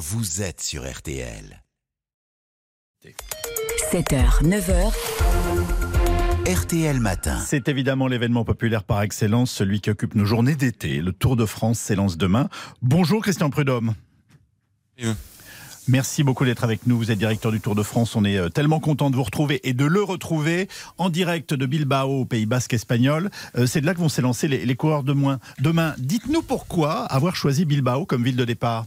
vous êtes sur RTL. 7h, 9h. RTL Matin. C'est évidemment l'événement populaire par excellence, celui qui occupe nos journées d'été. Le Tour de France s'élance demain. Bonjour Christian Prudhomme. Merci beaucoup d'être avec nous. Vous êtes directeur du Tour de France. On est euh, tellement content de vous retrouver et de le retrouver en direct de Bilbao au Pays Basque espagnol. Euh, C'est de là que vont s'élancer les, les coureurs de moins. Demain, dites-nous pourquoi avoir choisi Bilbao comme ville de départ.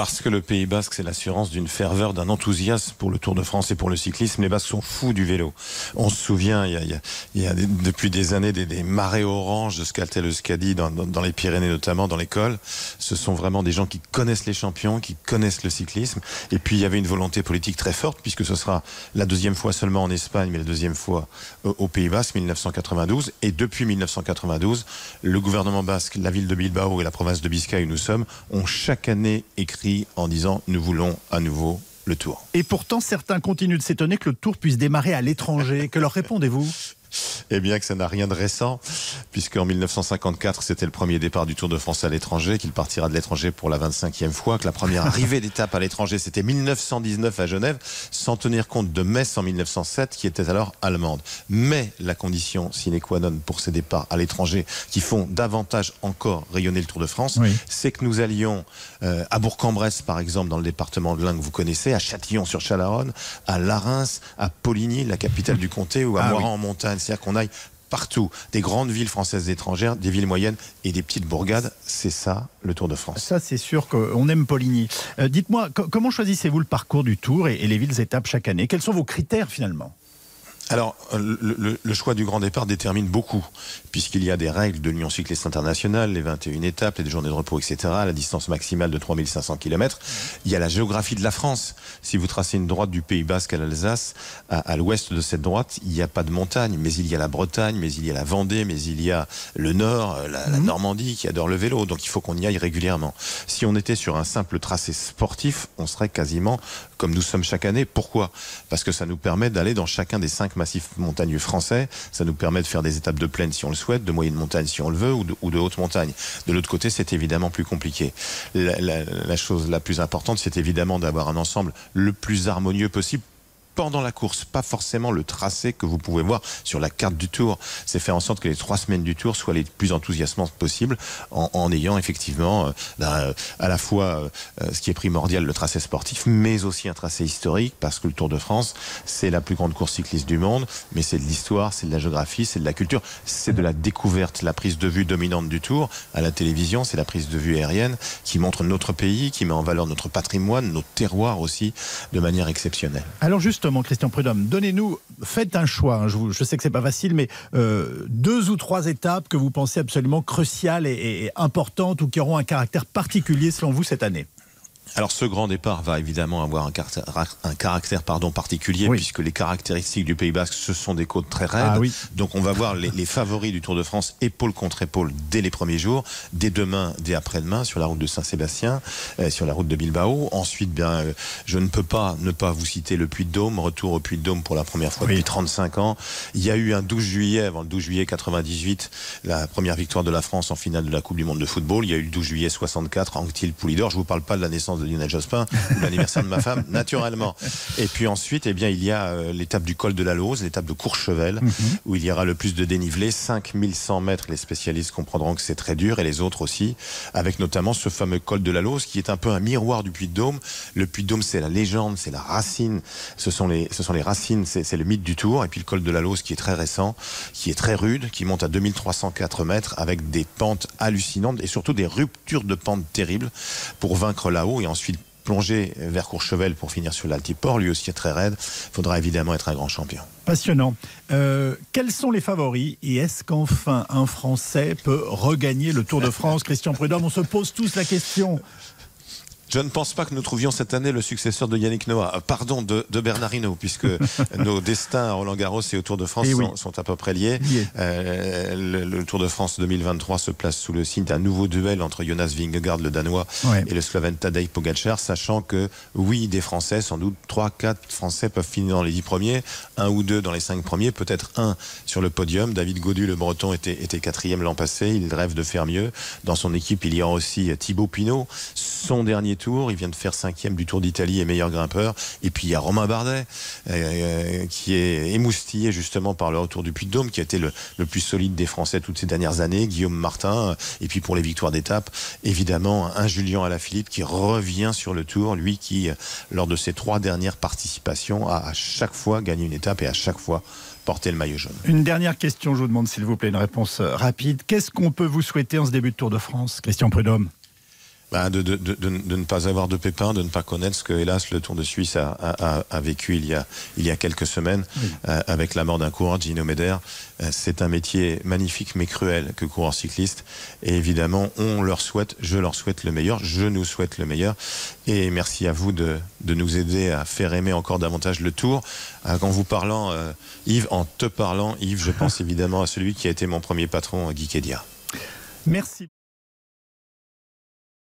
Parce que le Pays Basque, c'est l'assurance d'une ferveur, d'un enthousiasme pour le Tour de France et pour le cyclisme. Les Basques sont fous du vélo. On se souvient, il y a, il y a- il y a depuis des années des, marées oranges de Scaltel Euskadi dans, dans, dans les Pyrénées notamment, dans l'école. Ce sont vraiment des gens qui connaissent les champions, qui connaissent le cyclisme. Et puis il y avait une volonté politique très forte, puisque ce sera la deuxième fois seulement en Espagne, mais la deuxième fois au, au Pays Basque, 1992. Et depuis 1992, le gouvernement basque, la ville de Bilbao et la province de Biscaye où nous sommes, ont chaque année écrit en disant nous voulons à nouveau le tour. Et pourtant, certains continuent de s'étonner que le Tour puisse démarrer à l'étranger. Que leur répondez-vous? Eh bien que ça n'a rien de récent, puisqu'en 1954, c'était le premier départ du Tour de France à l'étranger, qu'il partira de l'étranger pour la 25e fois, que la première arrivée d'étape à l'étranger, c'était 1919 à Genève, sans tenir compte de Metz en 1907, qui était alors allemande. Mais la condition sine qua non pour ces départs à l'étranger, qui font davantage encore rayonner le Tour de France, Oui. c'est que nous allions euh, à Bourg-en-Bresse, par exemple, dans le département de l'Ain que vous connaissez, à Châtillon-sur-Chalaronne, à Larens, à Poligny, la capitale du comté, ou à Ah. Moiran en montagne. C'est-à-dire qu'on aille partout, des grandes villes françaises étrangères, des villes moyennes et des petites bourgades. C'est ça, le Tour de France. Ça, c'est sûr qu'on aime Poligny. Euh, Dites-moi, co- comment choisissez-vous le parcours du Tour et, et les villes étapes chaque année? Quels sont vos critères finalement? Alors, euh, le, le- le choix du grand départ détermine beaucoup, puisqu'il y a des règles de l'Union cycliste internationale, les 21 étapes, les journées de repos, etc., la distance maximale de 3500 km. Il y a la géographie de la France. Si vous tracez une droite du Pays Basque à l'Alsace, à, à l'ouest de cette droite, il n'y a pas de montagne, mais il y a la Bretagne, mais il y a la Vendée, mais il y a le Nord, euh, la, la Normandie qui adore le vélo. Donc il faut qu'on y aille régulièrement. Si on était sur un simple tracé sportif, on serait quasiment comme nous sommes chaque année. Pourquoi? Parce que ça nous permet d'aller dans chacun des cinq massifs montagneux français. Ça nous permet de faire des étapes de plaine si on le souhaite, de moyenne montagne si on le veut, ou de, haute montagne. De l'autre côté, c'est évidemment plus compliqué. La- la chose la plus importante, c'est évidemment d'avoir un ensemble le plus harmonieux possible pendant la course, pas forcément le tracé que vous pouvez voir sur la carte du Tour. C'est faire en sorte que les trois semaines du Tour soient les plus enthousiasmantes possibles, en, en ayant effectivement euh, ben, euh, à la fois euh, ce qui est primordial, le tracé sportif, mais aussi un tracé historique, parce que le Tour de France, c'est la plus grande course cycliste du monde, mais c'est de l'histoire, c'est de la géographie, c'est de la culture, c'est de la découverte, la prise de vue dominante du Tour à la télévision, c'est la prise de vue aérienne qui montre notre pays, qui met en valeur notre patrimoine, nos terroirs aussi, de manière exceptionnelle. Alors justement, Christian Prudhomme, donnez-nous, faites un choix. hein, je, sais que c'est pas facile, mais euh, deux ou trois étapes que vous pensez absolument cruciales et importantes ou qui auront un caractère particulier selon vous cette année. Alors ce grand départ va évidemment avoir un caractère, un caractère pardon, particulier Oui. puisque les caractéristiques du Pays Basque, ce sont des côtes très raides. Ah oui. Donc on va voir les, les favoris du Tour de France épaule contre épaule dès les premiers jours, dès demain, dès après-demain sur la route de Saint-Sébastien, euh, sur la route de Bilbao. Ensuite, bien, euh, je ne peux pas ne pas vous citer le Puy-de-Dôme, retour au Puy-de-Dôme pour la première fois Oui. depuis 35 ans. Il y a eu un 12 juillet, avant le 12 juillet 98, la première victoire de la France en finale de la Coupe du Monde de football. Il y a eu le 12 juillet 64, Anctil Poulidor. Je vous parle pas de la naissance de Lionel Jospin, ou de l'anniversaire de ma femme, naturellement. Et puis ensuite, eh bien, il y a euh, l'étape du col de la Lose, l'étape de Courchevel, où il y aura le plus de dénivelé, 5100 mètres. Les spécialistes comprendront que c'est très dur, et les autres aussi, avec notamment ce fameux col de la Lose, qui est un peu un miroir du Puy-de-Dôme. Le Puy-de-Dôme, c'est la légende, c'est la racine, ce sont les, ce sont les racines, c'est c'est le mythe du Tour. Et puis le col de la Lose, qui est très récent, qui est très rude, qui monte à 2304 mètres, avec des pentes hallucinantes, et surtout des ruptures de pentes terribles pour vaincre là-haut, et ensuite plonger vers Courchevel pour finir sur l'Altiport, lui aussi est très raide. Faudra évidemment être un grand champion. Passionnant. Euh, quels sont les favoris et est-ce qu'enfin un Français peut regagner le Tour de France Christian Prudhomme, on se pose tous la question. Je ne pense pas que nous trouvions cette année le successeur de Yannick Noah, Euh, pardon, de, de Bernard Hinault, puisque nos destins à Roland Garros et au Tour de France Eh oui. sont, sont à peu près liés. Euh, le, le Tour de France 2023 se place sous le signe d'un nouveau duel entre Jonas Vingegaard, le Danois, Ouais. et le Slovène Tadej Pogacar, sachant que, oui, des Français, sans doute 3, 4 Français peuvent finir dans les 10 premiers, un ou deux dans les 5 premiers, peut-être un sur le podium. David Godu, le Breton, était, était quatrième l'an passé, il rêve de faire mieux. Dans son équipe, il y a aussi Thibaut Pinot, son dernier Tour. Il vient de faire cinquième du Tour d'Italie et meilleur grimpeur. Et puis il y a Romain Bardet, euh, qui est émoustillé justement par le retour du Puy-de-Dôme, qui a été le, plus solide des Français toutes ces dernières années. Guillaume Martin. Et puis pour les victoires d'étape, évidemment, un Julien Alaphilippe qui revient sur le Tour. Lui qui, lors de ses trois dernières participations, a à chaque fois gagné une étape et à chaque fois porter le maillot jaune. Une dernière question, je vous demande s'il vous plaît une réponse rapide. Qu'est-ce qu'on peut vous souhaiter en ce début de Tour de France? Christian Prudhomme bah, de, de, de, de, ne pas avoir de pépins, de ne pas connaître ce que, hélas, le Tour de Suisse a, a, a vécu il y a, il y a quelques semaines oui. euh, avec la mort d'un coureur, Gino Meder. Euh, c'est un métier magnifique mais cruel que coureur cycliste. Et évidemment, on leur souhaite, je leur souhaite le meilleur, je nous souhaite le meilleur. Et merci à vous de, de nous aider à faire aimer encore davantage le Tour. Euh, en vous parlant, euh, Yves, en te parlant, Yves, je pense évidemment à celui qui a été mon premier patron, Guy Kedia. Merci.